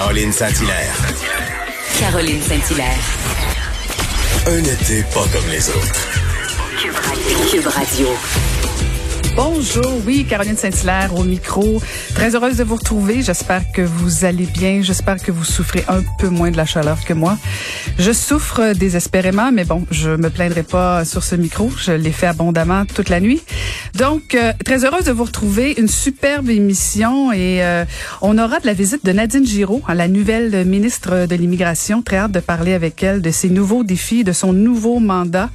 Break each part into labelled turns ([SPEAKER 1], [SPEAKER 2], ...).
[SPEAKER 1] Caroline Saint-Hilaire.
[SPEAKER 2] Caroline Saint-Hilaire.
[SPEAKER 1] Un été pas comme les autres.
[SPEAKER 2] Cube Radio.
[SPEAKER 3] Bonjour, oui, Caroline Saint-Hilaire au micro. Très heureuse de vous retrouver. J'espère que vous allez bien. J'espère que vous souffrez un peu moins de la chaleur que moi. Je souffre désespérément, mais bon, je me plaindrai pas sur ce micro. Je l'ai fait abondamment toute la nuit. Donc, euh, très heureuse de vous retrouver. Une superbe émission et euh, on aura de la visite de Nadine Giraud, hein, la nouvelle ministre de l'Immigration. Très hâte de parler avec elle de ses nouveaux défis, de son nouveau mandat.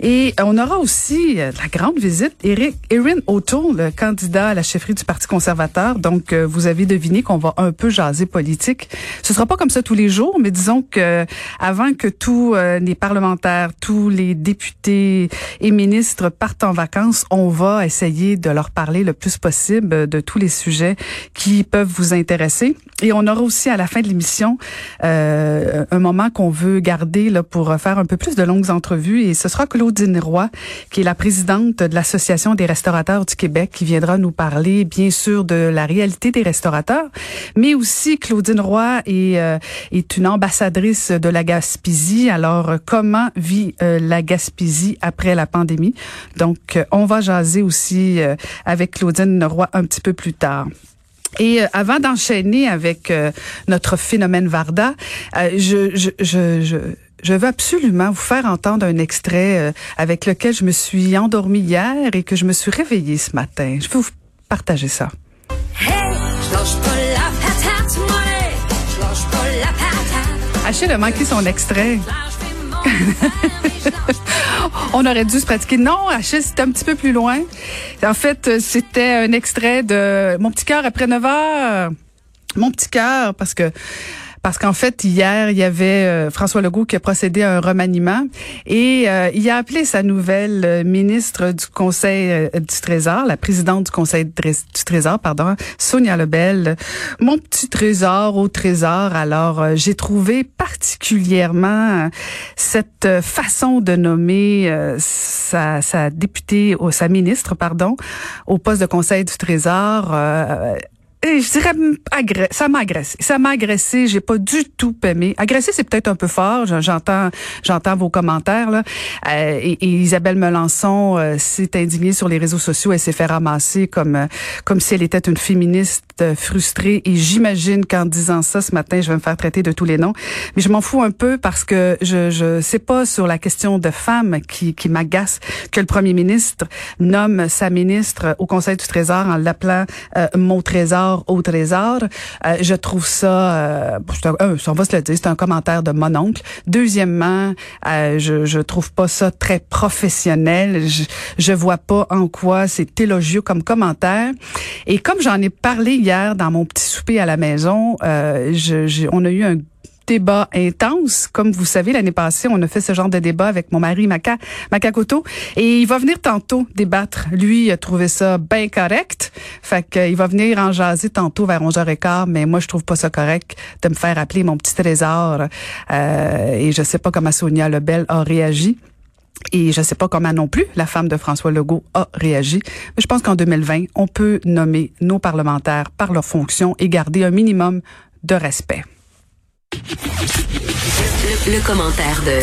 [SPEAKER 3] Et on aura aussi euh, la grande visite, Eric, Erin O'Toole, le candidat à la chefferie du Parti conservateur. Donc, euh, vous avez deviné qu'on va un peu jaser politique. Ce sera pas comme ça tous les jours, mais disons que avant que tous euh, les parlementaires, tous les députés et ministres partent en vacances, on va essayer de leur parler le plus possible de tous les sujets qui peuvent vous intéresser. Et on aura aussi à la fin de l'émission euh, un moment qu'on veut garder là pour faire un peu plus de longues entrevues. Et ce sera Claudine Roy, qui est la présidente de l'Association des restaurateurs du Québec, qui viendra nous parler bien sûr de la réalité des restaurateurs, mais aussi Claudine Roy est, euh, une ambassadrice de la Gaspésie. Alors euh, comment vit euh, la Gaspésie après la pandémie? Donc on va jaser aussi avec Claudine Roy un petit peu plus tard. Et avant d'enchaîner avec notre phénomène Varda, je je veux absolument vous faire entendre un extrait euh, avec lequel je me suis endormie hier et que je me suis réveillée ce matin. Je veux vous partager ça.
[SPEAKER 4] Hey, je lâche pas la patate, moi. Je lâche pas la patate.
[SPEAKER 3] Achille a manqué son extrait. On aurait dû se pratiquer. Non, Achille, c'était un petit peu plus loin. En fait, euh, c'était un extrait de Mon petit cœur après 9 heures. Mon petit cœur, parce que parce qu'en fait, hier, il y avait euh, François Legault qui a procédé à un remaniement et euh, il a appelé sa nouvelle euh, ministre du Conseil euh, du Trésor, la présidente du Conseil du Trés- du Trésor, pardon, Sonia Lebel, mon petit trésor au trésor. Alors, euh, j'ai trouvé particulièrement cette façon de nommer sa, sa députée, ou sa ministre, pardon, au poste de Conseil du Trésor. Je dirais ça m'a agressé. Ça m'a agressé, j'ai pas du tout aimé. Agressé c'est peut-être un peu fort, J'en- j'entends j'entends vos commentaires là. Euh, et, et Isabelle Melançon euh, s'est indignée sur les réseaux sociaux, elle s'est fait ramasser comme euh, comme si elle était une féministe euh, frustrée et j'imagine qu'en disant ça ce matin, je vais me faire traiter de tous les noms, mais je m'en fous un peu parce que je je c'est pas sur la question de femmes qui qui m'agace que le premier ministre nomme sa ministre au Conseil du Trésor en l'appelant euh, mon trésor au trésor. Euh, je trouve ça, euh, un- un, on va se le dire, c'est un commentaire de mon oncle. Deuxièmement, euh, je, je trouve pas ça très professionnel. Je, je vois pas en quoi c'est élogieux comme commentaire. Et comme j'en ai parlé hier dans mon petit souper à la maison, euh, on a eu un débat intense. Comme vous savez, l'année passée, on a fait ce genre de débat avec mon mari Maca, Macacoto. Et il va venir tantôt débattre. Lui, il a trouvé ça bien correct. Fait qu'il va venir en jaser tantôt vers 11h15. Mais moi, je trouve pas ça correct de me faire appeler mon petit trésor. Euh, et je sais pas comment Sonia Lebel a réagi. Et je sais pas comment non plus la femme de François Legault a réagi. Mais je pense qu'en 2020, on peut nommer nos parlementaires par leur fonction et garder un minimum de respect.
[SPEAKER 2] Le, commentaire de.